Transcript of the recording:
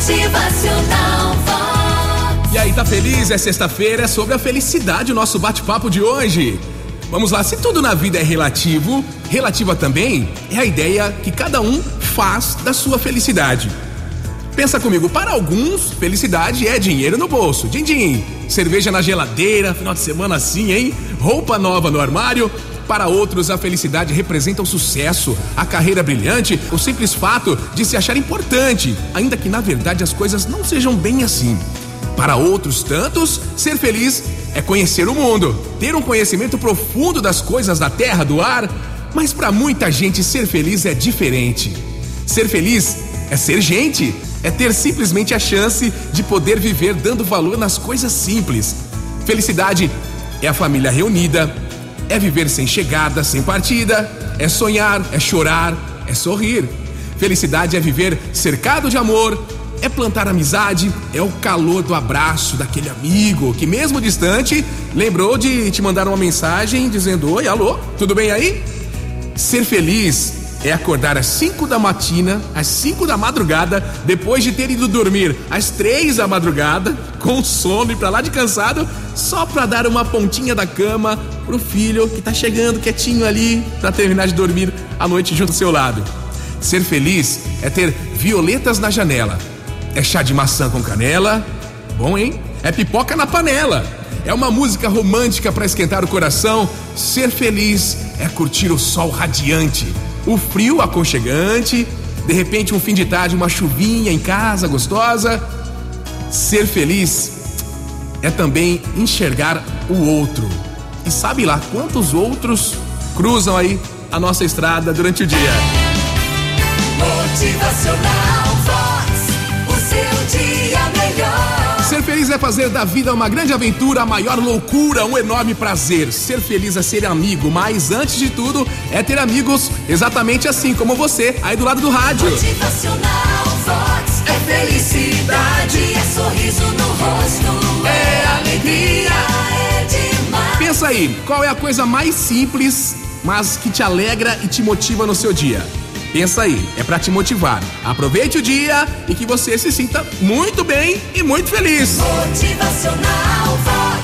Motivacional. E aí, tá feliz? É sexta-feira, é sobre a felicidade o nosso bate-papo de hoje. Vamos lá, se tudo na vida é relativo, relativa também é a ideia que cada um faz da sua felicidade. Pensa comigo, para alguns, felicidade é dinheiro no bolso, din-din, cerveja na geladeira, final de semana assim, hein? Roupa nova no armário. Para outros, a felicidade representa o sucesso, a carreira brilhante, o simples fato de se achar importante, ainda que na verdade as coisas não sejam bem assim. Para outros tantos, ser feliz é conhecer o mundo, ter um conhecimento profundo das coisas da terra, do ar. Mas para muita gente, ser feliz é diferente. Ser feliz é ser gente, é ter simplesmente a chance de poder viver dando valor nas coisas simples. Felicidade é a família reunida, é viver sem chegada, sem partida, é sonhar, é chorar, é sorrir. Felicidade é viver cercado de amor, é plantar amizade, é o calor do abraço daquele amigo que, mesmo distante, lembrou de te mandar uma mensagem dizendo: Oi, alô, tudo bem aí? Ser feliz é acordar às 5 da matina, às 5 da madrugada, depois de ter ido dormir às 3 da madrugada, com sono e pra lá de cansado, só pra dar uma pontinha da cama pro filho que tá chegando quietinho ali pra terminar de dormir a noite junto ao seu lado. Ser feliz é ter violetas na janela. É chá de maçã com canela. Bom, hein? É pipoca na panela. É uma música romântica para esquentar o coração. Ser feliz é curtir o sol radiante, o frio aconchegante, de repente um fim de tarde, uma chuvinha em casa gostosa. Ser feliz é também enxergar o outro. E sabe lá quantos outros cruzam aí a nossa estrada durante o dia? Motivacional Vox. Melhor. Ser feliz é fazer da vida uma grande aventura, a maior loucura, um enorme prazer. Ser feliz é ser amigo, mas antes de tudo é ter amigos exatamente assim como você, aí do lado do rádio. Motivacional Vox. É felicidade, é sorriso no rosto. É alegria, é demais. Pensa aí, qual é a coisa mais simples, mas que te alegra e te motiva no seu dia? Pensa aí, é pra te motivar. Aproveite o dia e que você se sinta muito bem e muito feliz. Motivacional.